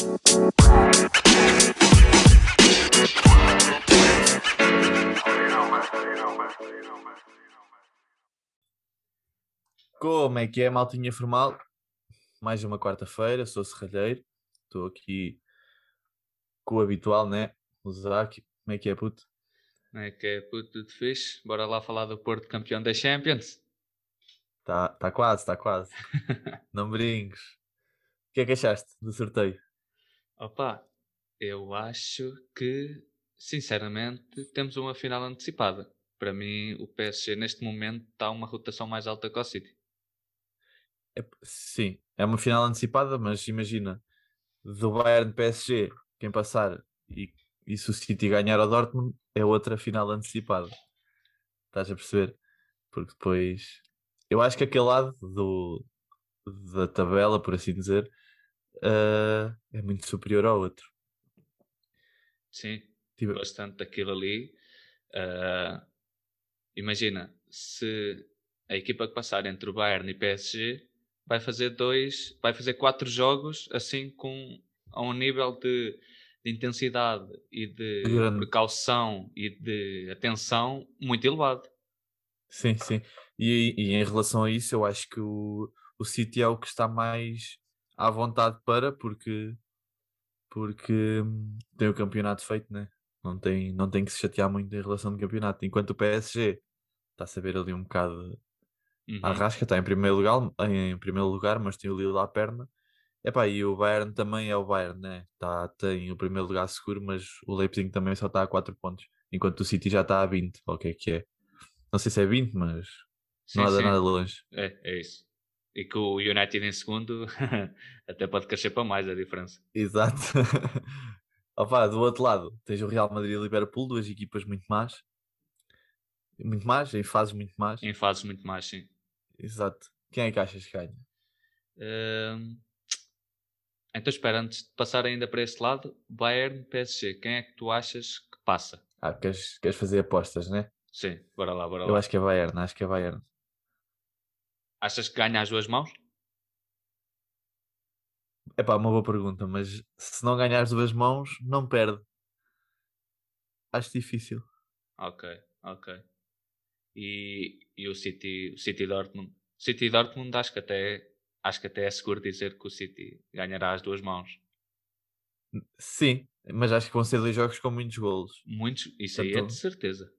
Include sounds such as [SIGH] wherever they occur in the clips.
Como é que é, maltinha formal? Mais uma quarta-feira, sou serralheiro. Estou aqui com o habitual, né? O Zac. Como é que é, puto? Como é que é, puto? Tudo fixe? Bora lá falar do Porto campeão da Champions? Tá, tá quase, tá quase. [LAUGHS] Não brinques. O que é que achaste do sorteio? Opa, eu acho que, sinceramente, temos uma final antecipada. Para mim, o PSG neste momento está uma rotação mais alta que o City. É, sim, é uma final antecipada, mas imagina, do Bayern PSG, quem passar e, e se o City ganhar ao Dortmund, é outra final antecipada. Estás a perceber? Porque depois, eu acho que aquele lado do, da tabela, por assim dizer, uh, é muito superior ao outro. Sim, tipo... bastante daquilo ali. Uh, imagina, se a equipa que passar entre o Bayern e PSG vai fazer dois, vai fazer quatro jogos assim com a um nível de, de intensidade e de Grande. precaução e de atenção muito elevado. Sim, sim. E, e, em relação a isso, eu acho que o, o City é o que está mais à vontade para, porque, porque hum, tem o campeonato feito, né? Não tem, não tem que se chatear muito em relação ao campeonato. Enquanto o PSG está a saber ali um bocado Uhum. A Rasca está em primeiro lugar, em primeiro lugar, mas tem o Lille à perna. Epá, e o Bayern também é o Bayern, né? Tá, tem o primeiro lugar seguro, mas o Leipzig também só está a 4 pontos, enquanto o City já está a 20. O que é que é? Não sei se é 20, mas sim, nada, nada longe. É, é isso. E que o United em segundo [LAUGHS] até pode crescer para mais a diferença. Exato. [LAUGHS] Opa, do outro lado, tens o Real Madrid e o Liverpool, duas equipas muito más. Muito más, em fases muito más. Em fases muito más, sim. Exato. Quem é que achas que ganha? Uh, então espera, antes de passar ainda para esse lado, Bayern, PSG, quem é que tu achas que passa? Ah, queres, queres fazer apostas, né? Sim, bora lá, bora lá. Eu acho que é Bayern, acho que é Bayern. Achas que ganha as duas mãos? É pá, uma boa pergunta, mas se não ganhar as duas mãos, não perde. Acho difícil. Ok, ok e, e o City, o City Dortmund. City Dortmund acho que até acho que até é seguro dizer que o City ganhará as duas mãos. Sim, mas acho que vão ser dois jogos com muitos golos. Muitos, isso Portanto, aí é de certeza.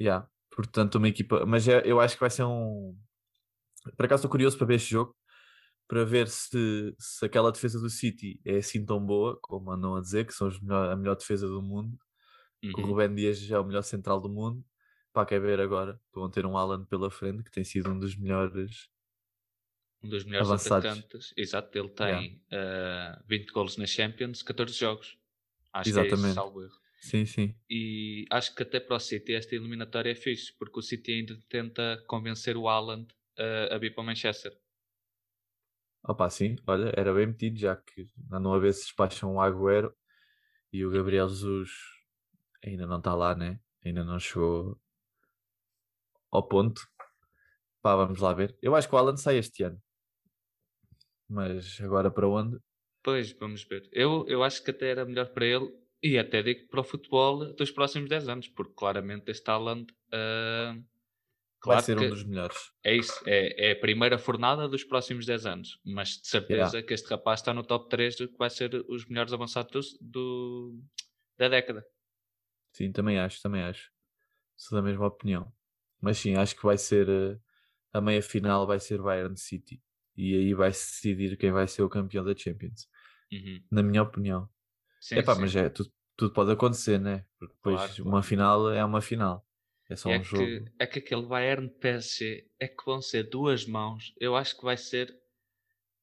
Yeah. Portanto, uma equipa. Mas é, eu acho que vai ser um. Por acaso estou curioso para ver este jogo, para ver se, se aquela defesa do City é assim tão boa, como andam a dizer, que são melhor, a melhor defesa do mundo. Uhum. Que o Rubén Dias já é o melhor central do mundo. Pá, quer ver agora? Vão ter um Alan pela frente que tem sido um dos melhores. Um dos melhores avançados. atacantes. Exato, ele tem yeah. uh, 20 golos na Champions, 14 jogos. Acho Exatamente. que é isso, salvo erro. Sim, sim. E acho que até para o City esta eliminatória é fixe, porque o City ainda tenta convencer o Alan uh, a vir para o Manchester. Opa, sim, olha, era bem metido, já que andam a ver se despacham o Agüero e o Gabriel Jesus ainda não está lá, né? Ainda não chegou ao ponto. Pá, vamos lá ver. Eu acho que o Alan sai este ano. Mas agora para onde? Pois, vamos ver. Eu, eu acho que até era melhor para ele e até digo para o futebol dos próximos 10 anos, porque claramente este Alan uh, claro vai ser um dos melhores. É isso, é, é a primeira fornada dos próximos 10 anos, mas de certeza yeah. que este rapaz está no top 3 do que vai ser os melhores avançados do, da década. Sim, também acho, também acho. Sou da mesma opinião. Mas sim, acho que vai ser eh, a meia final vai ser Bayern City. E aí vai se decidir quem vai ser o campeão da Champions. Uhum. Na minha opinião. Sim, Epá, sim. mas é, tudo, tudo pode acontecer, né? Porque depois claro, uma claro. final é uma final. É só é um que, jogo. É que aquele Bayern PSG é que vão ser duas mãos. Eu acho que vai ser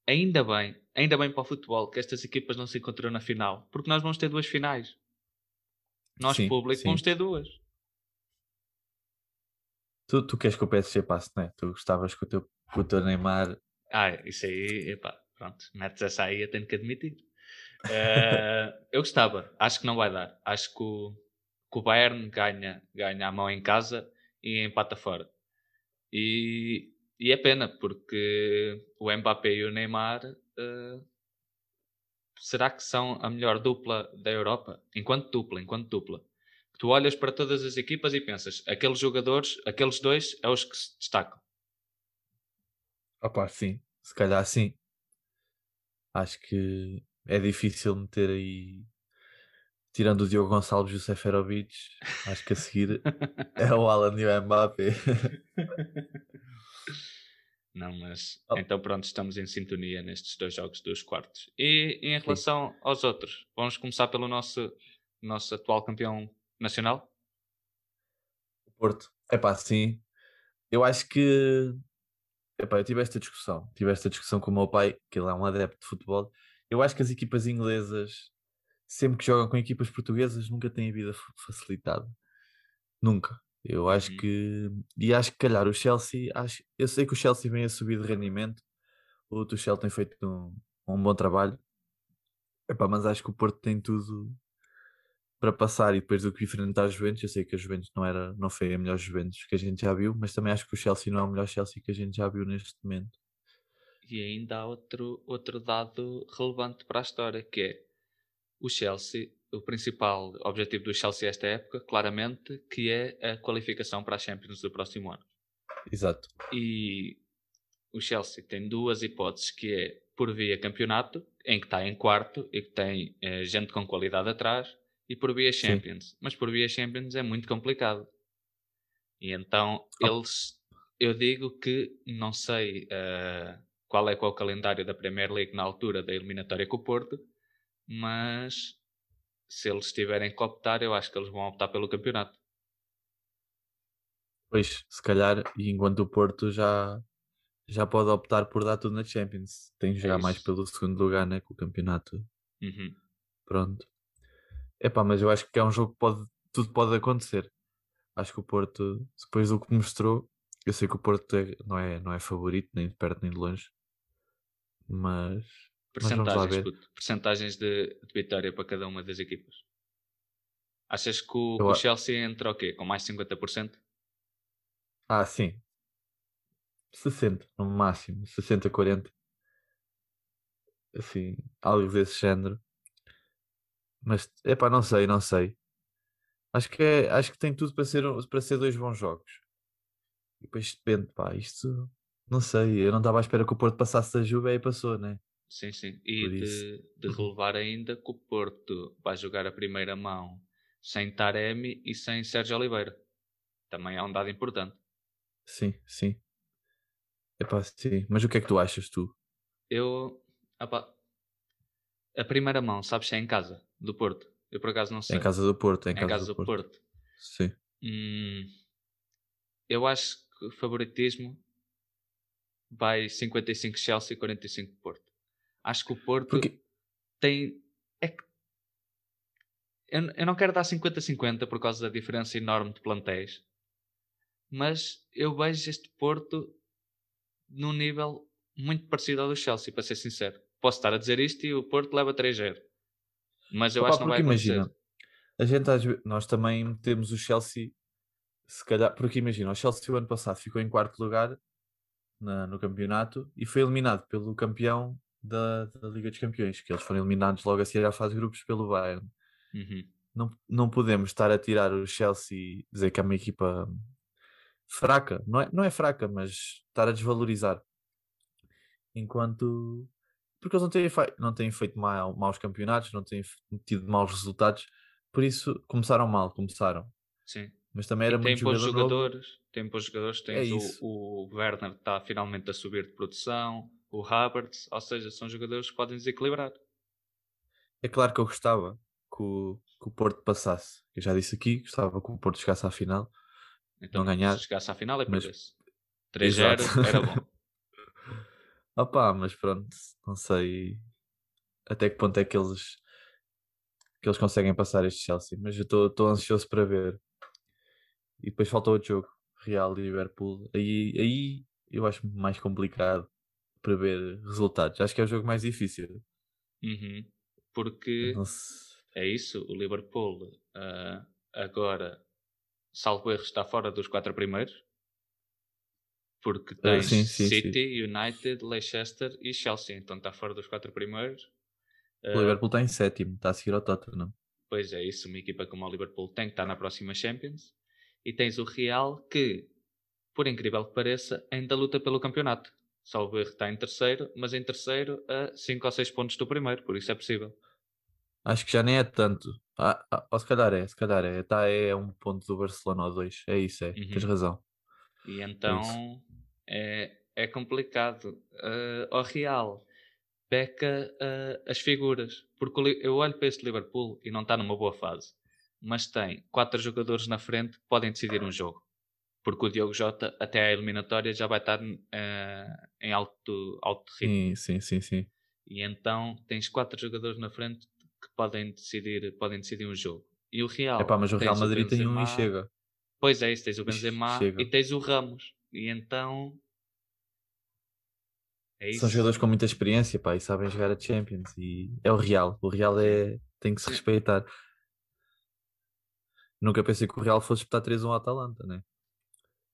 ainda bem, ainda bem para o futebol que estas equipas não se encontram na final. Porque nós vamos ter duas finais. Nós, sim, público, vamos ter duas. Tu, tu queres que o PSG passe, não é? Tu gostavas que o teu, que o teu Neymar. Ah, isso aí, epá, pronto, metes essa aí, eu tenho que admitir. Uh, [LAUGHS] eu gostava, acho que não vai dar. Acho que o, que o Bayern ganha, ganha a mão em casa e empata fora. E, e é pena, porque o Mbappé e o Neymar uh, será que são a melhor dupla da Europa? Enquanto dupla, enquanto dupla. Tu olhas para todas as equipas e pensas, aqueles jogadores, aqueles dois, é os que se destacam. Opa, sim, se calhar sim. Acho que é difícil meter aí, tirando o Diogo Gonçalves e o Seferovic, acho que a seguir é o Alan e o Mbappé. [LAUGHS] Não, mas oh. então pronto, estamos em sintonia nestes dois jogos dos quartos. E em relação Sim. aos outros, vamos começar pelo nosso, nosso atual campeão nacional? O Porto. É pá, sim. Eu acho que. Epá, eu tive esta discussão. Tive esta discussão com o meu pai, que ele é um adepto de futebol. Eu acho que as equipas inglesas, sempre que jogam com equipas portuguesas, nunca têm a vida facilitada. Nunca. Eu acho uhum. que. E acho que calhar o Chelsea. Acho, eu sei que o Chelsea vem a subir de rendimento. O Tuchel tem feito um, um bom trabalho. Epá, mas acho que o Porto tem tudo para passar e depois do que enfrentar a Juventus. Eu sei que a Juventus não, era, não foi a melhor Juventus que a gente já viu, mas também acho que o Chelsea não é o melhor Chelsea que a gente já viu neste momento. E ainda há outro, outro dado relevante para a história que é o Chelsea o principal objetivo do Chelsea esta época, claramente, que é a qualificação para a Champions do próximo ano. Exato. E o Chelsea tem duas hipóteses, que é por via campeonato, em que está em quarto e que tem eh, gente com qualidade atrás, e por via Champions. Sim. Mas por via Champions é muito complicado. E então oh. eles, eu digo que não sei uh, qual é, qual é o calendário da Premier League na altura da eliminatória com o Porto, mas se eles tiverem que optar, eu acho que eles vão optar pelo campeonato. Pois, se calhar, e enquanto o Porto já, já pode optar por dar tudo na Champions. Tem que é jogar é mais pelo segundo lugar, né? Com o campeonato. Uhum. Pronto. Epá, mas eu acho que é um jogo que pode, tudo pode acontecer. Acho que o Porto, depois do que mostrou, eu sei que o Porto é, não, é, não é favorito, nem de perto nem de longe. Mas Percentagens, puto, percentagens de, de, vitória para cada uma das equipas. Achas que o, o Chelsea entra o quê? Com mais 50%? Ah, sim. 60 no máximo, 60, 40. Assim, algo desse género. Mas, é pá, não sei, não sei. Acho que, é, acho que tem tudo para ser, para ser dois bons jogos. E depois depende, pá, isto não sei. Eu não estava à espera que o Porto passasse da Juve e aí passou, né? Sim, sim. E de, de, uhum. relevar ainda que o Porto vai jogar a primeira mão sem Taremi e sem Sérgio Oliveira. Também é um dado importante. Sim, sim. Epá, sim. Mas o que é que tu achas, tu? Eu. a primeira mão, sabes se é em casa, do Porto? Eu por acaso não sei. É em casa do Porto, é em, é casa, casa, do, do Porto. Porto. Sim. Hum, eu acho que o favoritismo vai 55 Chelsea e 45 Porto. Acho que o Porto Porque... tem. É que... eu, eu não quero dar 50-50 por causa da diferença enorme de plantéis, mas eu vejo este Porto num nível muito parecido ao do Chelsea, para ser sincero. Posso estar a dizer isto e o Porto leva 3-0. Mas eu Opa, acho que não vai acontecer. Imagina, a gente, nós também temos o Chelsea, se calhar, porque imagina, o Chelsea o ano passado ficou em quarto lugar na, no campeonato e foi eliminado pelo campeão da, da, Liga dos Campeões, que eles foram eliminados logo a seguir à fase de grupos pelo Bayern. Uhum. Não, não podemos estar a tirar o Chelsea e dizer que é uma equipa fraca, não é, não é fraca, mas estar a desvalorizar. Enquanto. Porque eles não têm, feito, não têm feito mal, maus campeonatos, não têm tido maus resultados, por isso começaram mal, começaram. Sim. Mas também era e muito tem jogador jogadores, novo. tem bons jogadores, tens é o, o Werner está finalmente a subir de produção, o Havertz, ou seja, são jogadores que podem desequilibrar. É claro que eu gostava que o, que o Porto passasse. Eu já disse aqui, gostava que o Porto chegasse à final. Então, não ganhar. Se chegasse à final é mas... perdesse. 3-0 era bom. [LAUGHS] Opa, mas pronto, não sei até que ponto é que eles que eles conseguem passar este Chelsea, mas eu estou ansioso para ver. E depois falta outro jogo, Real e Liverpool. Aí, aí eu acho mais complicado prever resultados. Acho que é o jogo mais difícil. Uhum. Porque é isso, o Liverpool uh, agora, salvo erro, está fora dos quatro primeiros. Porque ah, tens uh, sim, sim, City, sim. United, Leicester e Chelsea. Então está fora dos quatro primeiros. O Liverpool está em sétimo, está a seguir ao Tottenham. Pois é, isso. Uma equipa como o Liverpool tem que estar na próxima Champions. E tens o Real que, por incrível que pareça, ainda luta pelo campeonato. Salvo erro está em terceiro, mas em terceiro a 5 ou 6 pontos do primeiro, por isso é possível. Acho que já nem é tanto. Ah, ah, ou se calhar é, se calhar é. Tá, é um ponto do Barcelona ou dois. É isso, é. Uhum. Tens razão. E é então é, é, complicado. Uh, ao Real peca uh, as figuras. Porque eu olho para este Liverpool e não está numa boa fase. Mas tem quatro jogadores na frente que podem decidir um jogo. Porque o Diogo Jota, até a eliminatória, já vai estar uh, em alto, alto ritmo. Sim, sim, sim, sim. E então tens quatro jogadores na frente que podem decidir, podem decidir um jogo. E o Real. Epá, mas o Real Madrid o tem um e chega. Pois é, isso, tens o Benzema chega. e tens o Ramos. E então. É São jogadores com muita experiência pá, e sabem jogar a Champions. E é o Real. O Real é... tem que se respeitar. Nunca pensei que o Real fosse disputar 3-1 ao Atalanta, né?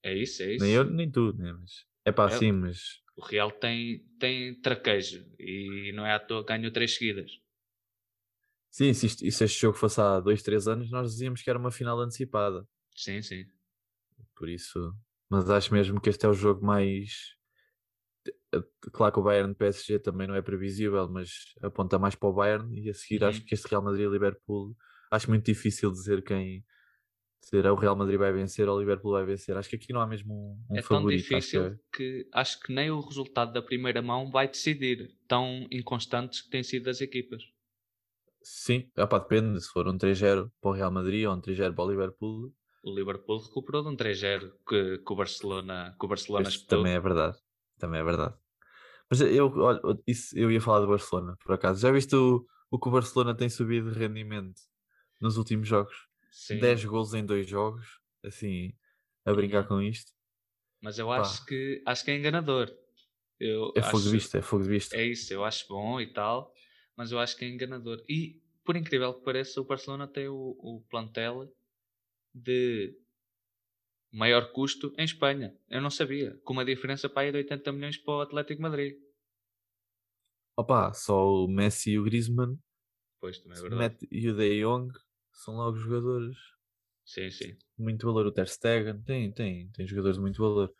É isso, é isso. Nem eu, nem tu, né? Mas é para é, assim, mas. O Real tem, tem traquejo e não é à toa que ganhou 3 seguidas. Sim, se, isto, se este jogo fosse há 2, 3 anos, nós dizíamos que era uma final antecipada. Sim, sim. Por isso. Mas acho mesmo que este é o jogo mais. Claro que o Bayern PSG também não é previsível, mas aponta mais para o Bayern e a seguir uhum. acho que este Real Madrid-Liverpool acho muito difícil dizer quem é o Real Madrid vai vencer ou o Liverpool vai vencer. Acho que aqui não há mesmo um, um é favorito. É tão difícil acho que, que acho que nem o resultado da primeira mão vai decidir. Tão inconstantes que têm sido as equipas. Sim, opa, depende. Se for um 3-0 para o Real Madrid ou um 3-0 para o Liverpool. O Liverpool recuperou de um 3-0 que, que, o Barcelona, que o Barcelona Também é verdade. Também é verdade. Mas eu, olha, isso, eu ia falar do Barcelona, por acaso. Já viste o, o que o Barcelona tem subido de rendimento nos últimos jogos? Sim. 10 gols em dois jogos, assim, a brincar uhum. com isto. Mas eu acho que, acho que é enganador. Eu é fogo de vista, é fogo de vista. É isso, eu acho bom e tal mas eu acho que é enganador. E, por incrível que pareça, o Barcelona tem o, o plantel de maior custo em Espanha. Eu não sabia. Com uma diferença para aí de 80 milhões para o Atlético Madrid. Opa, só o Messi e o Griezmann. Pois, também é verdade. e o De Jong são logo jogadores. Sim, sim. Muito valor. O Ter Stegen tem, tem, tem jogadores de muito valor.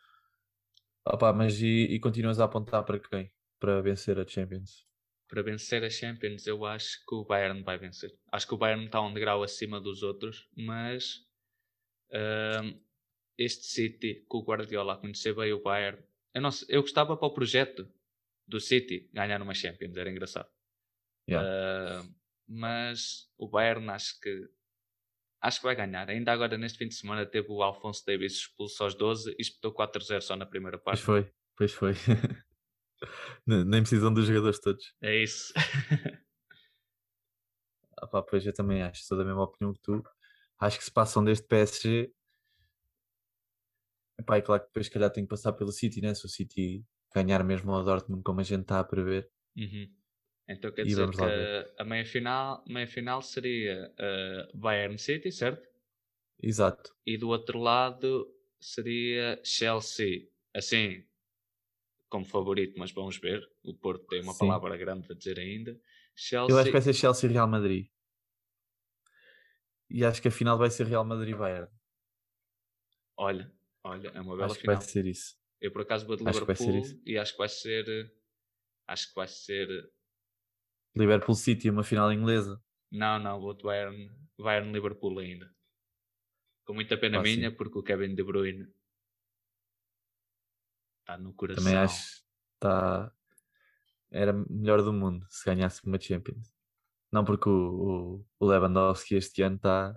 Opa, mas e, e continuas a apontar para quem? Para vencer a Champions? para vencer a Champions, eu acho que o Bayern vai vencer. Acho que o Bayern está um degrau acima dos outros, mas uh, este City, com o Guardiola a conhecer bem o Bayern, eu, não, eu gostava para o projeto do City ganhar uma Champions, era engraçado. Yeah. Uh, mas o Bayern acho que acho que vai ganhar. Ainda agora neste fim de semana teve o Alfonso Davis expulso aos 12 e espetou 4-0 só na primeira parte. Pois foi, pois foi. [LAUGHS] Nem precisam dos jogadores todos. É isso. [LAUGHS] ah, pá, pois eu também acho, sou da mesma opinião que tu. Acho que se passam deste PSG. Epá, é claro que depois, se calhar, tem que passar pelo City, né? Se o City ganhar mesmo ao Dortmund, como a gente está a prever. Uhum. Então quer dizer que a meia final, meia final seria uh, Bayern City, certo? Exato. E do outro lado seria Chelsea. Assim, como favorito, mas vamos ver. O Porto tem uma Sim. palavra grande a dizer ainda. Chelsea... Eu acho que vai ser Chelsea e Real Madrid. E acho que a final vai ser Real Madrid-Bayern. Olha, olha, é uma bela acho final. Acho que vai ser isso. Eu por acaso vou de acho Liverpool e acho que vai ser. Acho que vai ser. Liverpool City, uma final inglesa. Não, não, vou de Bayern, Bayern Liverpool ainda. Com muita pena ah, minha, sim. porque o Kevin De Bruyne Está no coração. Também acho que está... era melhor do mundo se ganhasse uma Champions. Não porque o, o, o Lewandowski este ano está.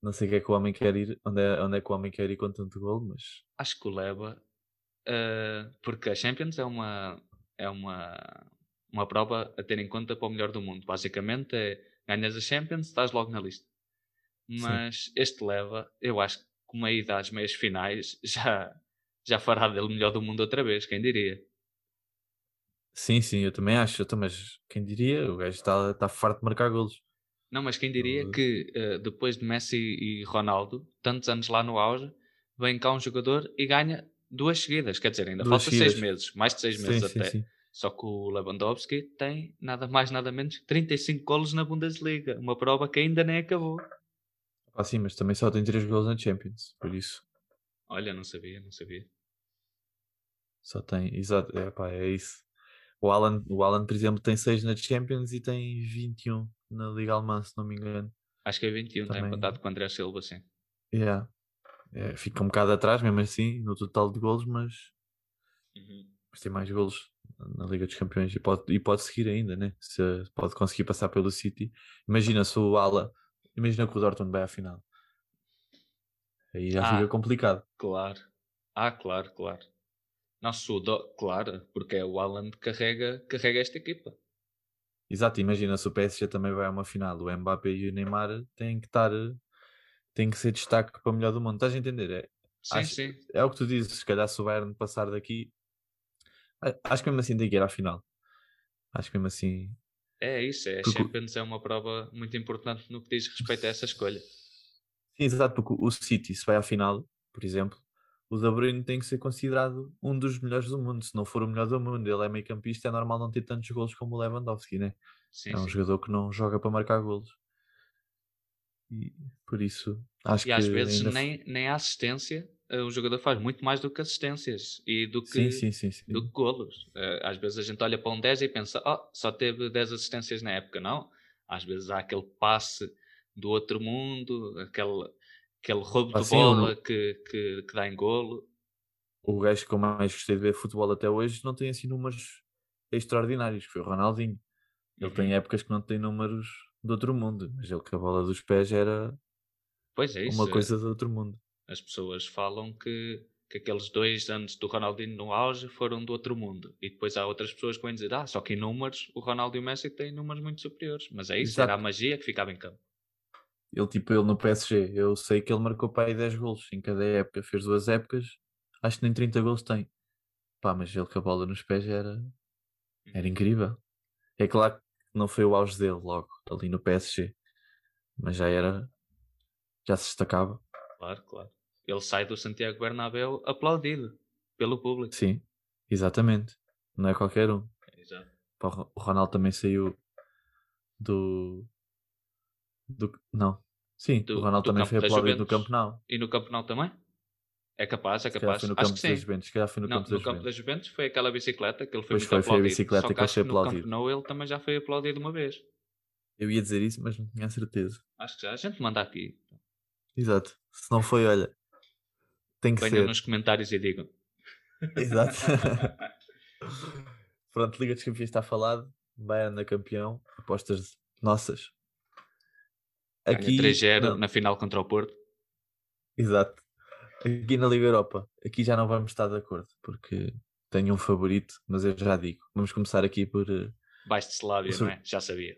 Não sei o que é que o homem quer ir, onde é, onde é que o homem quer ir com tanto gol, mas. Acho que o Leva. Uh, porque a Champions é uma, é uma, uma prova a ter em conta para o melhor do mundo. Basicamente é ganhas a Champions, estás logo na lista. Mas Sim. este leva, eu acho que com a ida às meias finais [LAUGHS] já, já fará dele melhor do mundo outra vez, quem diria? Sim, sim, eu também acho. Eu mas quem diria? O gajo está tá farto de marcar golos. Não, mas quem diria que uh, depois de Messi e Ronaldo, tantos anos lá no auge, vem cá um jogador e ganha duas seguidas. Quer dizer, ainda duas falta seguidas. seis meses, mais de seis meses sim, até. Sim, sim. Só que o Lewandowski tem nada mais, nada menos que 35 golos na Bundesliga. Uma prova que ainda nem acabou. Ah, sim, mas também só tem 3 golos na Champions, por isso. Olha, não sabia, não sabia. Só tem, exato, é, pá, é isso. O Alan, o Alan, por exemplo, tem 6 na Champions e tem 21 na Liga Alemã, se não me engano. Acho que é 21, está empatado com o André Silva, sim. Yeah. É, fica um bocado atrás, mesmo assim, no total de golos, mas, uhum. mas tem mais golos na Liga dos Campeões e pode, e pode seguir ainda, né? Se pode conseguir passar pelo City. Imagina se o Ala, imagina que o Dortmund vai à final. Aí já ah, fica complicado. Claro. Ah, claro, claro. Nosso do... claro, porque é o Alan que carrega, carrega esta equipa. Exato, imagina se o PSG também vai a uma final. O Mbappé e o Neymar têm que estar, têm que ser destaque para o melhor do mundo. Estás a entender? É, sim, acho, sim. É o que tu dizes, se calhar se o Bayern passar daqui, acho que mesmo assim tem que ir à final. Acho que mesmo assim. É isso, é. Porque... Champions é uma prova muito importante no que diz respeito a essa escolha. Sim, exato, porque o City, se vai à final, por exemplo, o De Bruyne tem que ser considerado um dos melhores do mundo. Se não for o melhor do mundo, ele é meio campista, é normal não ter tantos golos como o Lewandowski, né? Sim, é um sim. jogador que não joga para marcar golos. E por isso, acho e que. E às vezes ainda... nem, nem a assistência o jogador faz muito mais do que assistências e do que, sim, sim, sim, do que golos. Eh, às vezes a gente olha para um 10 e pensa, oh, só teve 10 assistências na época. Não. Às vezes há aquele passe do outro mundo, aquele, aquele roubo de bola que, que, que, dá em golo. O gajo que eu mais gostei de ver futebol até hoje não tem assim números extraordinários, que foi o Ronaldinho. Ele uhum. tem épocas que não tem números de outro mundo, mas ele com a bola dos pés era pois é isso, uma coisa de outro mundo. As pessoas falam que, que aqueles dois anos do Ronaldinho no auge foram do outro mundo. E depois há outras pessoas que vão dizer, ah, só que em números o Ronaldo e o Messi têm números muito superiores. Mas é isso, Exato. era a magia que ficava em campo. Ele, tipo, ele no PSG, eu sei que ele marcou para aí 10 golos em cada época, fez duas épocas, acho que nem 30 golos tem. Pá, mas ele com a bola nos pés era, era uhum. incrível. É claro que não foi o auge dele logo, ali no PSG, mas já era, já se destacava. Claro, claro. Ele sai do Santiago Bernabéu aplaudido pelo público. Sim, exatamente. Não é qualquer um. Exato. O Ronaldo também saiu do. do não. Sim, do, o Ronaldo também foi aplaudido no Campo Nou. E no Campo Nou também? É capaz, é capaz. Foi no Acho campo que sim. Juventus. Se foi no, não, campo, no da campo da Juventus foi aquela bicicleta que ele foi pois muito foi, aplaudido. Foi a bicicleta Só que, que ele foi aplaudido. No Campo Nou ele também já foi aplaudido uma vez. Eu ia dizer isso, mas não tinha certeza. Acho que já. A gente manda aqui. Exato. Se não foi, olha, tem que Venham ser. nos comentários e digam. Exato. [LAUGHS] Pronto, Liga dos Campeões está falado. Bayern na campeão. Apostas nossas. Aqui 3-0 na final contra o Porto. Exato. Aqui na Liga Europa. Aqui já não vamos estar de acordo. Porque tenho um favorito, mas eu já digo. Vamos começar aqui por. Uh, Baixo de Slábia, não é? Já sabia.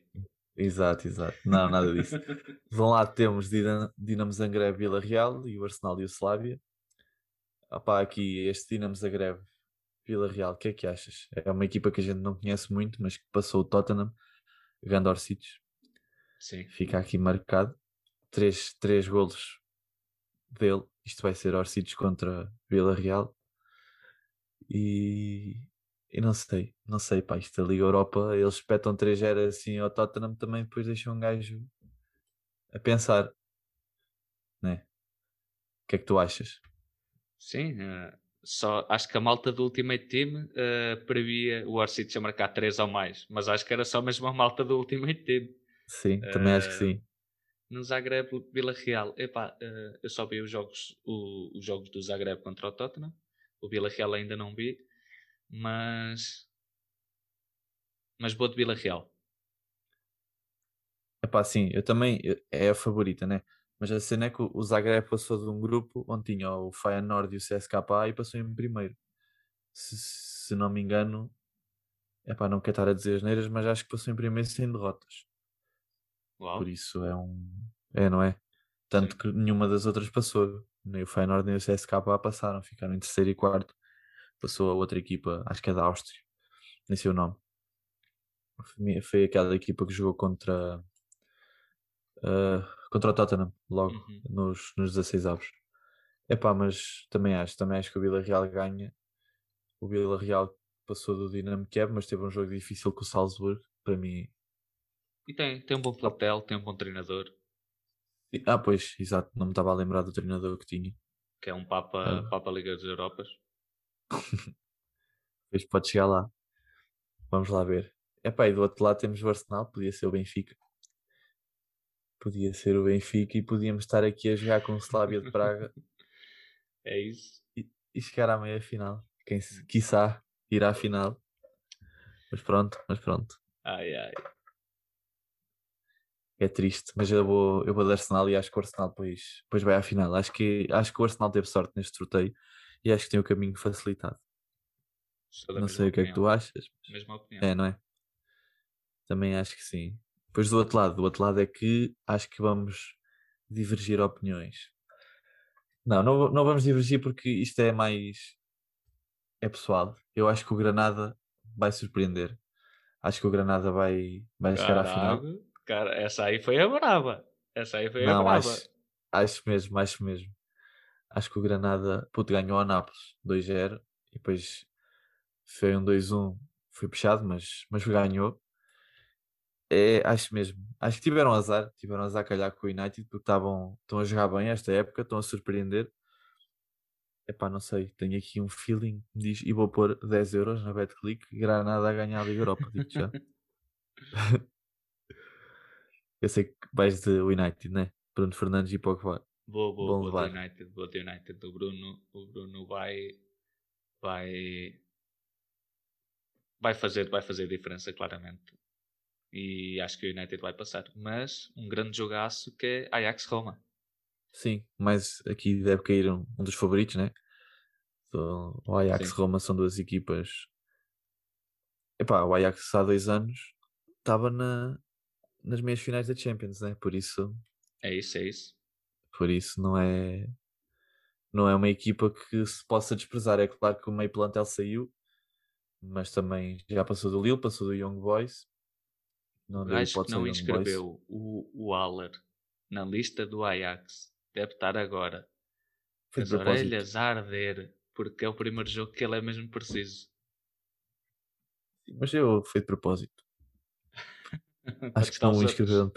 Exato, exato. Não, nada disso. de um lado temos Dinamo Zagreb Vila Real e o Arsenal e o Slavia. Opá, aqui este Dinamo Zagreb Vila Real, o que é que achas? É uma equipa que a gente não conhece muito, mas que passou o Tottenham, Gandor Orsic. Sim. Fica aqui marcado. Três, três golos dele. Isto vai ser Orsic contra Vila Real. E, e não sei, não sei, pá, isto da Liga Europa, eles espetam 3-0 assim ao Tottenham, também depois deixam um gajo a pensar, né? O que é que tu achas? Sim, uh, só acho que a malta do Ultimate Team uh, previa o Orsic a marcar 3 ou mais, mas acho que era só mesmo a malta do Ultimate Team. Sim, também acho que sim. No Zagreb Vila Real, epá, eu só vi os jogos, o, os jogos do Zagreb contra o Tottenham, o Vila Real ainda não vi, mas mas vou de Vila Real. Epá, sim, eu também é a favorita, né? Mas a cena é que o Zagreb passou de um grupo onde tinha o Feyenoord e o CSKA e passou em primeiro. Se, se não me engano, é pá, não quero estar a dizer as neiras, mas acho que passou em primeiro sem derrotas. Uau. Por isso é um. É, não é? Tanto Sim. que nenhuma das outras passou. Nem o Feyenoord nem o CSKA passaram, ficaram em terceiro e quarto. Passou a outra equipa, acho que é da Áustria, nem sei o nome. Foi aquela equipa que jogou contra. Uh, contra o Tottenham, logo uhum. nos, nos 16 avos. Epá, mas também acho, também acho que o Vila Real ganha. O Vila Real passou do Dinamo Kiev, mas teve um jogo difícil com o Salzburg. Para mim. E tem, tem um bom plantel, tem um bom treinador. Ah, pois, exato. Não me estava a lembrar do treinador que tinha. Que é um Papa, ah. Papa Liga das Europas. [LAUGHS] Depois pode chegar lá. Vamos lá ver. Epá, e do outro lado temos o Arsenal, podia ser o Benfica. Podia ser o Benfica e podíamos estar aqui a jogar com o Slavia de Praga. [LAUGHS] é isso. E, e chegar à meia final. Quem, quiçá ir à final. Mas pronto, mas pronto. Ai ai. É triste, mas eu vou, eu vou de Arsenal e acho que o Arsenal depois, depois vai à final. Acho que, acho que o Arsenal teve sorte neste sorteio e acho que tem o caminho facilitado. Não sei o que opinião. é que tu achas. Mesma opinião. É, não é? Também acho que sim. Depois do outro lado, do outro lado é que acho que vamos divergir opiniões. Não, não, não vamos divergir porque isto é mais. É pessoal. Eu acho que o Granada vai surpreender. Acho que o Granada vai, vai chegar à final. Cara, essa aí foi a brava. Essa aí foi não, a brava. Acho, acho mesmo, acho mesmo. Acho que o Granada puto, ganhou a Nápoles 2-0 e depois foi um 2-1, foi puxado, mas, mas ganhou. É, acho mesmo. Acho que tiveram azar, tiveram azar a calhar com o United porque estavam, estão a jogar bem esta época, estão a surpreender. Epá, não sei, tenho aqui um feeling diz, e vou pôr 10 euros na BetClick, Granada a ganhar a Liga Europa, digo já. [LAUGHS] Eu sei que vais de United, né? Bruno Fernandes e Pogba. Vou, vou, vou de United, vou de United. O Bruno, o Bruno vai, vai, vai fazer, vai fazer diferença claramente e acho que o United vai passar. Mas um grande jogaço que é Ajax-Roma. Sim, mas aqui deve cair um, um dos favoritos, né? o Ajax-Roma são duas equipas. Epá, o Ajax há dois anos estava na, nas meias finais da Champions, né? Por isso. É isso, é isso. Por isso não é. Não é uma equipa que se possa desprezar. É claro que o meio plantel saiu, mas também já passou do Lille, passou do Young Boys não, o gajo que não inscreveu o, o Aller na lista do Ajax deve estar agora com as orelhas a arder porque é o primeiro jogo que ele é mesmo preciso. Mas eu fui de propósito. [LAUGHS] Acho que não o inscreveram.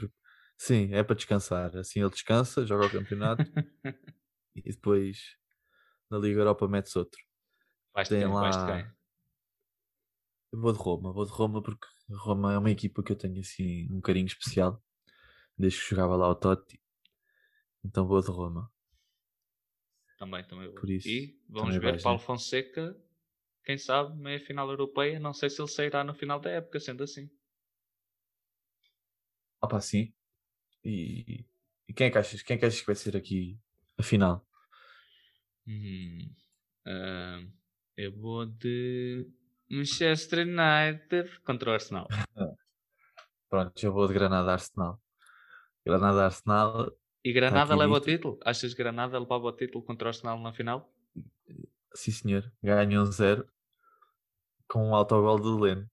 Sim, é para descansar. Assim ele descansa, joga o campeonato [LAUGHS] e depois na Liga Europa mete-se outro. Vais Tem lá... Vais vou de Roma, vou de Roma porque Roma é uma equipa que eu tenho assim um carinho especial desde que jogava lá o Totti. Então vou de Roma. Também, também vou. Por isso, e vamos ver vais, Paulo né? Fonseca, quem sabe, meia final europeia. Não sei se ele sairá no final da época, sendo assim. Ah, pá, sim. E, e quem, é que achas, quem é que achas que vai ser aqui a final? Hum, uh, eu vou de Manchester United contra o Arsenal. [LAUGHS] Pronto, já vou de Granada Arsenal. Granada Arsenal. E Granada leva o título? Achas que Granada levava o título contra o Arsenal na final? Sim, senhor. Ganha um zero com um autogol do Leno.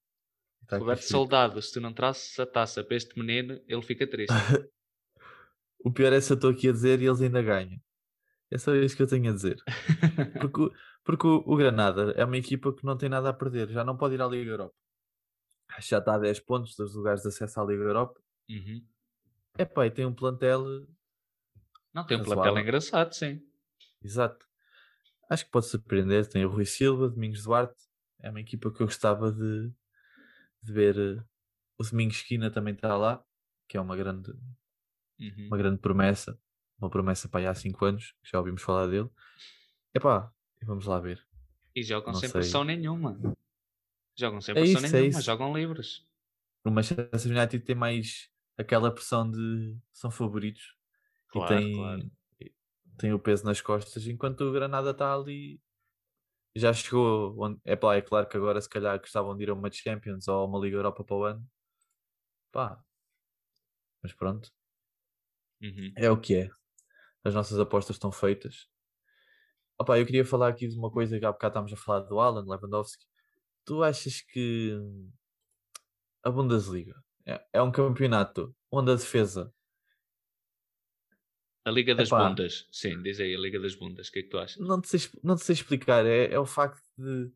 Tá Roberto Soldado, se tu não trazes a taça para este menino, ele fica triste. [LAUGHS] o pior é se eu estou aqui a dizer e eles ainda ganham. É só isso que eu tenho a dizer. [LAUGHS] Porque porque o, o, Granada é uma equipa que não tem nada a perder, já não pode ir à Liga Europa. Já está a 10 pontos dos lugares de acesso à Liga Europa. Uhum. É pá, e tem um plantel. Não, tem um plantel engraçado, sim. Exato. Acho que pode surpreender. Tem o Rui Silva, Domingos Duarte. É uma equipa que eu gostava de, de ver. Eh, o Domingos Esquina também está lá, que é uma grande, uhum. uma grande promessa. Uma promessa para aí há 5 anos, já ouvimos falar dele. Epá, Vamos lá ver. E jogam não sem sei. pressão nenhuma. Jogam sem é pressão isso, é nenhuma, é jogam livres. O Manchester United tem mais aquela pressão de são favoritos claro, e tem, claro. tem o peso nas costas, enquanto o Granada está ali. Já chegou. Onde, é, pá, é claro que agora se calhar gostavam de ir a uma Champions ou a uma Liga Europa para o ano. Pá. Mas pronto. Uhum. É o que é. As nossas apostas estão feitas. Opa, eu queria falar aqui de uma coisa que há bocado estávamos a falar do Alan Lewandowski. Tu achas que a Bundesliga é, é um campeonato onde a defesa. A Liga das Epá, Bundas, sim, diz aí, a Liga das Bundas, o que é que tu achas? Não te sei, não te sei explicar, é, é o facto de.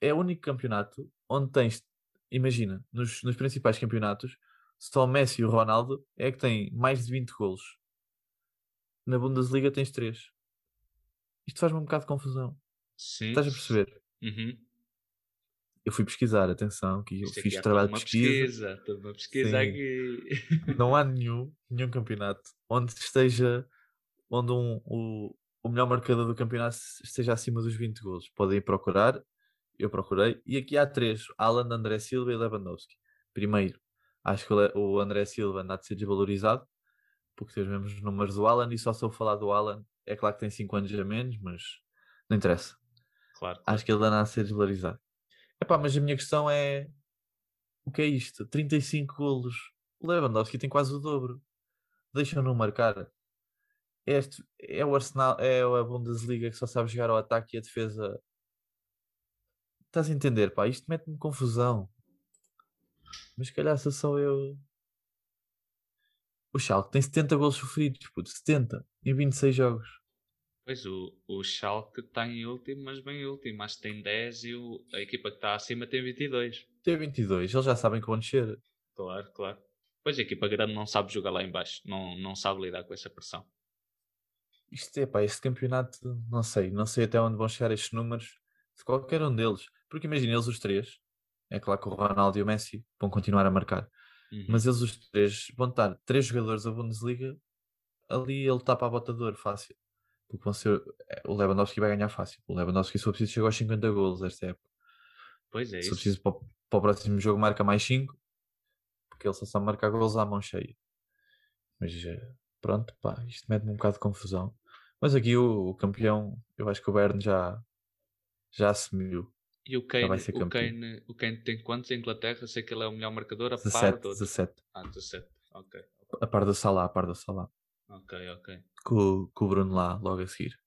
é o único campeonato onde tens, imagina, nos, nos principais campeonatos, só o Messi e o Ronaldo é que têm mais de 20 golos. Na Bundesliga tens 3. Isto faz-me um bocado de confusão. Sim. Estás a perceber? Uhum. Eu fui pesquisar, atenção, que eu Isto fiz há trabalho de pesquisa. pesquisa. Toda uma pesquisa Sim. aqui. Não há [LAUGHS] nenhum, nenhum campeonato onde esteja, onde um, o, o melhor marcador do campeonato esteja acima dos 20 golos. Podem ir procurar, eu procurei, e aqui há três: Alan, André Silva e Lewandowski. Primeiro, acho que o André Silva anda a ser desvalorizado, porque tem os mesmos números do Alan, e só se eu falar do Alan, é claro que tem 5 anos a menos, mas não interessa. Claro. Acho que ele anda a ser desvalorizado. Epá, mas a minha questão é: o que é isto? 35 golos. O Lewandowski tem quase o dobro. Deixam-no marcar. Este é o Arsenal, é a Bundesliga que só sabe jogar ao ataque e a defesa. Estás a entender, pá? Isto mete-me confusão. Mas se calhar sou só eu. O Schalke tem 70 golos sofridos, puto, 70 em 26 jogos. Pois o, o Schalke está em último, mas bem último. Acho que tem 10 e o, a equipa que está acima tem 22. Tem 22, eles já sabem que vão descer. Claro, claro. Pois a equipa grande não sabe jogar lá em baixo. Não, não sabe lidar com essa pressão. Isto é, pá, este campeonato, não sei, não sei até onde vão chegar estes números de qualquer um deles. Porque imagina, eles os três, é claro que o Ronaldo e o Messi vão continuar a marcar, Uhum. mas eles os três vão estar três jogadores da Bundesliga, ali ele está para a botador fácil. Porque vão ser, é, o Lewandowski vai ganhar fácil. O Lewandowski, se for preciso, chegou aos 50 golos esta época. Pois é Se isso. preciso, para, o- para o próximo jogo, marca mais 5, porque ele só sabe marcar golos à mão cheia. Mas eh, pronto, pá, isto mete-me um bocado de confusão. Mas aqui o, o campeão, eu acho que o Bayern já, já assumiu. E o Kane, o. Kane, o Kane tem quantos em Inglaterra? Sei que ele é o melhor marcador a par 17, de outros. 17. Ah, 17. Ok. A par do Salah, a par do Salah. Ok, ok. Com, o- com o Bruno lá, logo a seguir.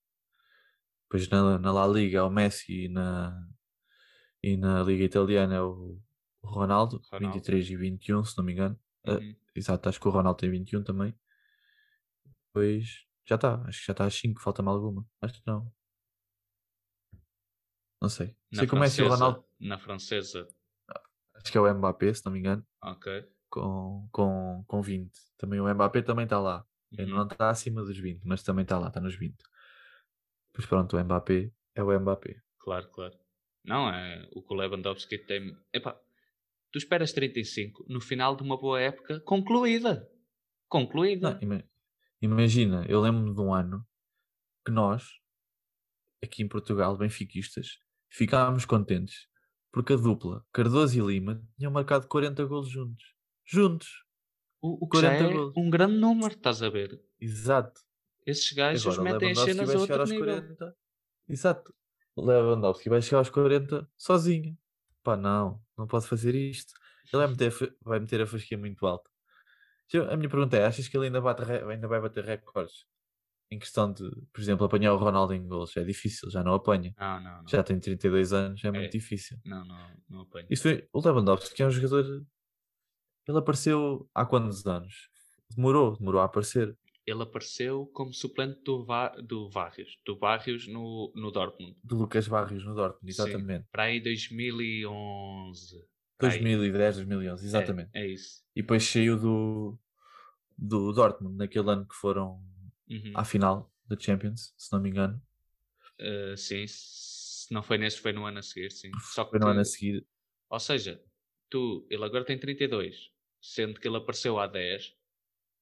Depois na, na La Liga é o Messi e na, e na Liga Italiana é o, Ronaldo, Ronaldo. 23 e 21, se não me engano. Ah, Uhum. Exato, acho que o Ronaldo tem 21 também. Depois já está, acho que já está às 5, falta-me alguma. Acho que não. Não sei. Na sei que o Messi e o francesa, Ronaldo, na francesa, acho que é o Mbappé, se não me engano, ok. com, com, com 20. Também o Mbappé também está lá. Ele Uhum. não está acima dos 20, mas também está lá, está nos 20. Pois pronto, o Mbappé é o Mbappé. Claro, claro. Não, é o que o Lewandowski tem. Epá, tu esperas 35 no final de uma boa época concluída. Concluída. Não, ima- imagina, eu lembro-me de um ano que nós, aqui em Portugal, benfiquistas, ficávamos contentes porque a dupla Cardoso e Lima tinham marcado 40 golos juntos. Juntos! o, o que já 40 é golos. um grande número, estás a ver? Exato. Esses gajos Agora metem as cenas vai a chegar outro aos nível. 40. Exato. Lewandowski vai chegar aos 40 sozinho. Pá, não, não pode fazer isto. Ele vai meter, vai meter a fasquia muito alta. A minha pergunta é: achas que ele ainda, bate ainda vai bater recordes? Em questão de, por exemplo, apanhar o Ronaldo em gols? É difícil, já não apanha. Não, não, não. Já tem 32 anos, é muito É. difícil. Não, não, não apanho. Isso foi, o Lewandowski é um jogador. Ele apareceu há quantos anos? Demorou, demorou a aparecer. Ele apareceu como suplente do, Va do Barrios. Do Barrios no, no Dortmund. Do Lucas Barrios no Dortmund, Sim. exatamente. Para aí 2011. Para aí. 2010, 2011, exatamente. É, é isso. E depois saiu do, do Dortmund, naquele ano que foram Uhum. à final da Champions, se não me engano. Uh, sim, se não foi neste, foi no ano a seguir, sim. Só que, Foi no ano a seguir. ou seja, tu, ele agora tem 32, sendo que ele apareceu há 10,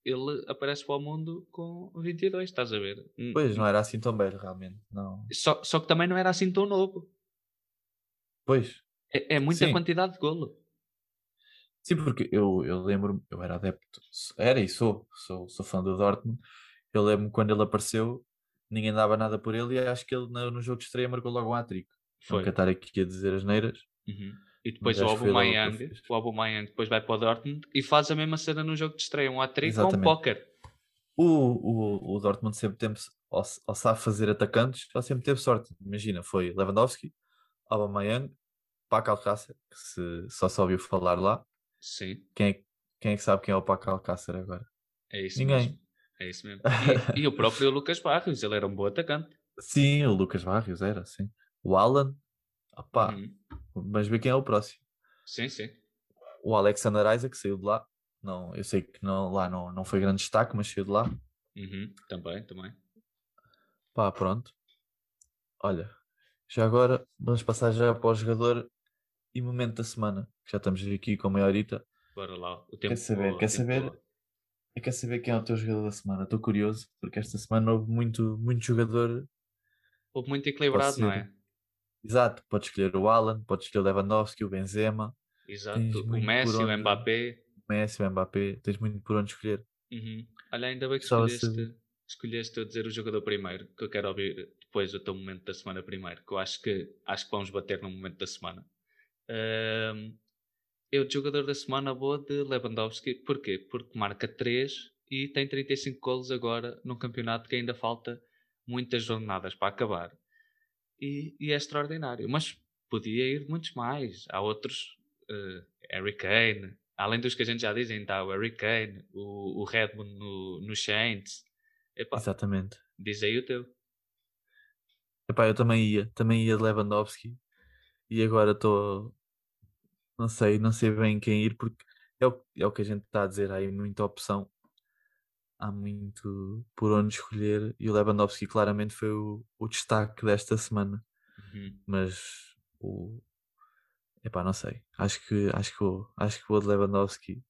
ele aparece para o mundo com 22, estás a ver? N- Pois, não era assim tão velho, realmente. Não. Só, só que também não era assim tão novo. Pois, É, é muita Sim. quantidade de golo. sim, porque eu, eu lembro, eu era adepto, era e sou, sou, sou fã do Dortmund. Eu lembro quando ele apareceu, ninguém dava nada por ele e acho que ele no, jogo de estreia marcou logo um hat-trick. Foi. Nunca estar aqui a dizer as neiras. Uhum. E depois o Aubameyang, o Aubameyang depois vai para o Dortmund e faz a mesma cena no jogo de estreia, um hat-trick com um Exatamente. póquer. O, o, o Dortmund sempre teve, ou, ou sabe fazer atacantes, ou sempre teve sorte. Imagina, foi Lewandowski, Aubameyang, Paco Alcácer, que se, só se ouviu falar lá. Sim, Quem é, quem é que sabe quem é o Paco Alcácer agora? é isso Ninguém. mesmo. É isso mesmo. E, e o próprio Lucas Barrios, ele era um bom atacante. Sim, o Lucas Barrios era, sim. O Alan, opá, Uhum. Mas ver quem é o próximo. Sim, sim. O Alexander Isaac saiu de lá. Não, eu sei que não, lá não, não foi grande destaque, mas saiu de lá. Uhum, também, também. Pá, pronto. Olha, já agora vamos passar já para o jogador e momento da semana. Que já estamos aqui com meia horita. Bora lá. O tempo quer saber, quer saber, eu quero saber quem é o teu jogador da semana. Estou curioso, porque esta semana houve muito, muito jogador. Houve muito equilibrado, não é? Exato, pode escolher o Alan, pode escolher o Lewandowski, o Benzema. Exato, o Messi, onde... o Mbappé. O Messi, o Mbappé, tens muito por onde escolher. Uhum. Olha, ainda bem que escolheste, escolheste a dizer o jogador primeiro, que eu quero ouvir depois o teu momento da semana primeiro, que eu acho que acho que vamos bater no momento da semana. Um, eu, de jogador da semana, vou de Lewandowski. Porquê? Porque marca 3 e tem 35 golos agora num campeonato que ainda falta muitas jornadas para acabar e, e é extraordinário. Mas podia ir muitos mais. Há outros, uh, Harry Kane, além dos que a gente já dizem, está o Harry Kane, o, o Redmond no, no Saints. Epá, Exatamente. Diz aí o teu. Epá, eu também ia, também ia de Lewandowski e agora estou não sei, não sei bem quem ir porque é o, é o que a gente está a dizer, há aí muita opção há muito por onde escolher e o Lewandowski claramente foi o, o destaque desta semana. Uhum. Mas o epá, não sei. Acho que acho que vou, acho que vou de Lewandowski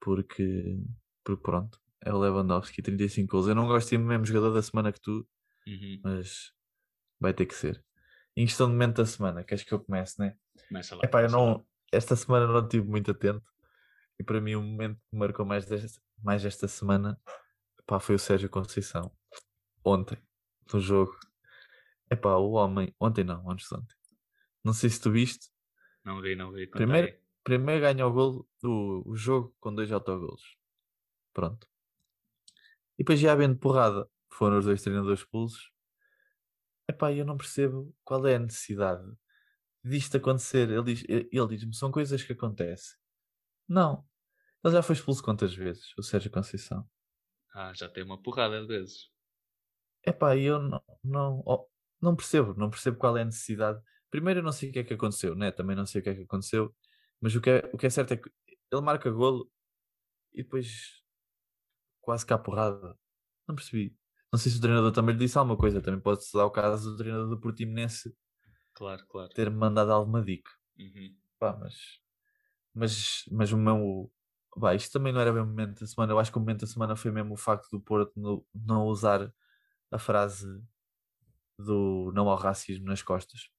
porque, porque pronto, é o Lewandowski, 35 gols. Eu não gosto de mesmo jogador da semana que tu, uhum. mas vai ter que ser. Em questão de momento da semana, queres que eu comece, né? Começa lá. Epá, eu não, esta semana não estive muito atento e para mim o momento que marcou mais desta, mais esta semana foi o Sérgio Conceição. Ontem, no jogo. Epá, o homem. Ontem não, antes de ontem. Não sei se tu viste. Não vi, não vi. Primeiro, primeiro ganha o, golo, o, o jogo com dois autogolos. Pronto. E depois já havendo porrada, foram os dois treinadores expulsos. Epá, eu não percebo qual é a necessidade disto acontecer. Ele diz-me, ele diz são coisas que acontecem. Não. Ele já foi expulso quantas vezes, o Sérgio Conceição? Ah, já tem uma porrada de vezes. Epá, eu não, não, oh, não percebo, não percebo qual é a necessidade. Primeiro eu não sei o que é que aconteceu, né? Também não sei o que é que aconteceu, mas o que é, o que é certo é que ele marca golo e depois quase cá porrada. Não percebi. Não sei se o treinador também lhe disse alguma coisa. Também pode-se dar o caso do treinador do Portimonense claro, claro. ter-me mandado alguma dica. Uhum. Pá, mas, mas, mas o meu, Bah, isto também não era bem o momento da semana. Eu acho que o momento da semana foi mesmo o facto do Porto no, não usar a frase do não ao racismo nas costas.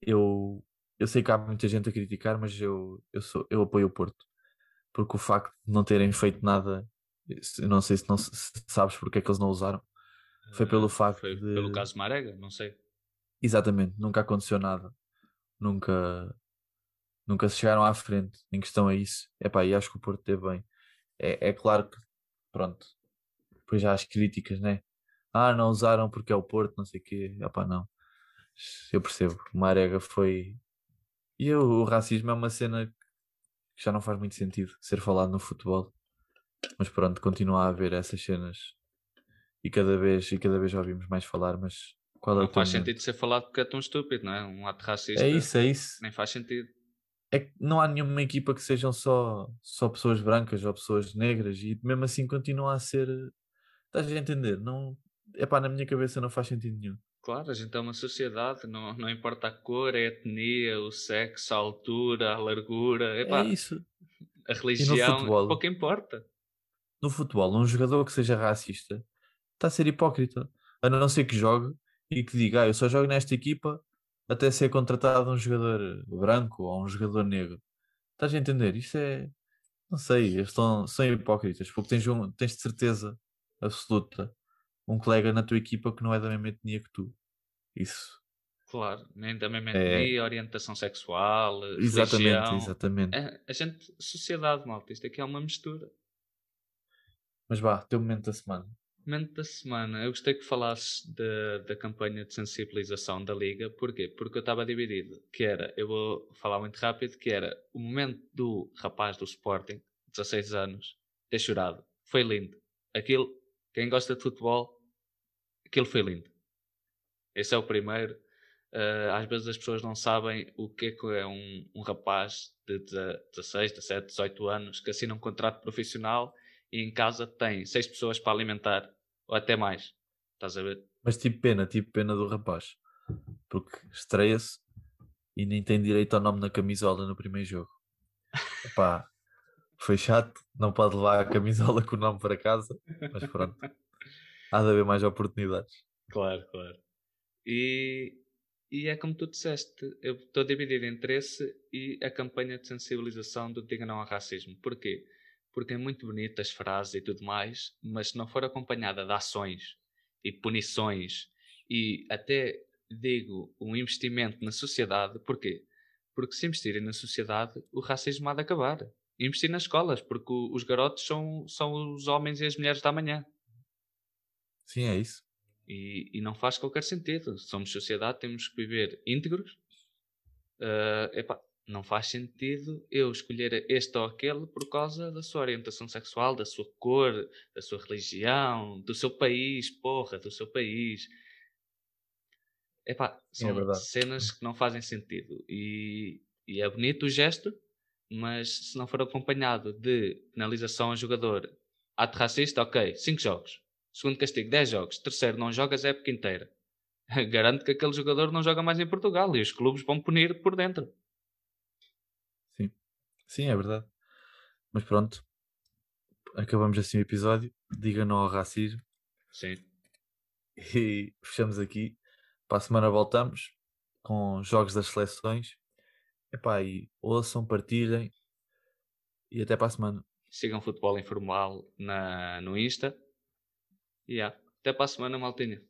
Eu, eu sei que há muita gente a criticar, mas eu, eu, sou, eu apoio o Porto. Porque o facto de não terem feito nada, eu não sei se, não, se sabes porque é que eles não usaram. Foi pelo facto foi de... pelo caso Marega, não sei. Exatamente, nunca aconteceu nada. Nunca, nunca se chegaram à frente em questão a isso. Epá, e acho que o Porto teve bem. É, é claro que, pronto, depois já as críticas, né? Ah, não usaram porque é o Porto, não sei o quê. Epá, não. Eu percebo. O Marega foi. E o racismo é uma cena que já não faz muito sentido ser falado no futebol. Mas pronto, continua a haver essas cenas. E cada vez, e cada vez ouvimos mais falar, mas qual é não faz sentido ser falado porque é tão estúpido, não é? Um ato racista. É isso, é isso. Nem faz sentido é que não há nenhuma equipa que sejam só, só pessoas brancas ou pessoas negras e mesmo assim continua a ser. Estás a entender? Não, epá, na minha cabeça não faz sentido nenhum. Claro, a gente é uma sociedade, não, não importa a cor, a etnia, o sexo, a altura, a largura. Epá, é isso. A religião, futebol, pouco importa. No futebol, um jogador que seja racista está a ser hipócrita. A não ser que jogue e que diga, ah, eu só jogo nesta equipa até ser contratado um jogador branco ou um jogador negro. Estás a entender? Isso é. Não sei, eles estão, são hipócritas, porque tens, um, tens de certeza absoluta um colega na tua equipa que não é da mesma etnia que tu. Isso. Claro, nem da mesma é... etnia, orientação sexual, exatamente, religião. exatamente. É, a gente, sociedade, malta, isto aqui é uma mistura. Mas vá, teu momento da semana. Momento da semana. Eu gostei que falasses da, da campanha de sensibilização da Liga. Porquê? Porque eu estava dividido. Que era, eu vou falar muito rápido, que era o momento do rapaz do Sporting, 16 anos, ter chorado. Foi lindo. Aquilo, quem gosta de futebol, aquilo foi lindo. Esse é o primeiro. uh, às vezes as pessoas não sabem o que é que é um, um rapaz de 16, 17, 18 anos que assina um contrato profissional e em casa tem seis pessoas para alimentar, ou até mais. Estás a ver? Mas tipo pena, tipo pena do rapaz. Porque estreia-se e nem tem direito ao nome na camisola no primeiro jogo. Epá, foi chato, não pode levar a camisola com o nome para casa, mas pronto. Há de haver mais oportunidades. Claro, claro. E, e é como tu disseste, eu estou dividido entre esse e a campanha de sensibilização do Diga Não ao Racismo. Porquê? Porque é muito bonita as frases e tudo mais, mas se não for acompanhada de ações e punições e até digo um investimento na sociedade, porquê? Porque se investirem na sociedade, o racismo há de acabar. Investir nas escolas, porque os garotos são, são os homens e as mulheres da manhã. Sim, é isso. E, e não faz qualquer sentido. Somos sociedade, temos que viver íntegros. Uh, epá, não faz sentido eu escolher este ou aquele por causa da sua orientação sexual, da sua cor, da sua religião, do seu país, porra, do seu país. Epá, são é cenas que não fazem sentido. E, e é bonito o gesto, mas se não for acompanhado de penalização ao jogador, ato racista, ok, 5 jogos. Segundo castigo, 10 jogos. Terceiro, não jogas a época inteira. [LAUGHS] Garanto que aquele jogador não joga mais em Portugal e os clubes vão punir por dentro. Sim, é verdade. Mas pronto, acabamos assim o episódio. Diga não ao racismo. Sim. E fechamos aqui. Para a semana voltamos com jogos das seleções. Epá, e ouçam, partilhem e até para a semana. Sigam Futebol Informal na, no Insta Yeah. Até para a semana, maltinha.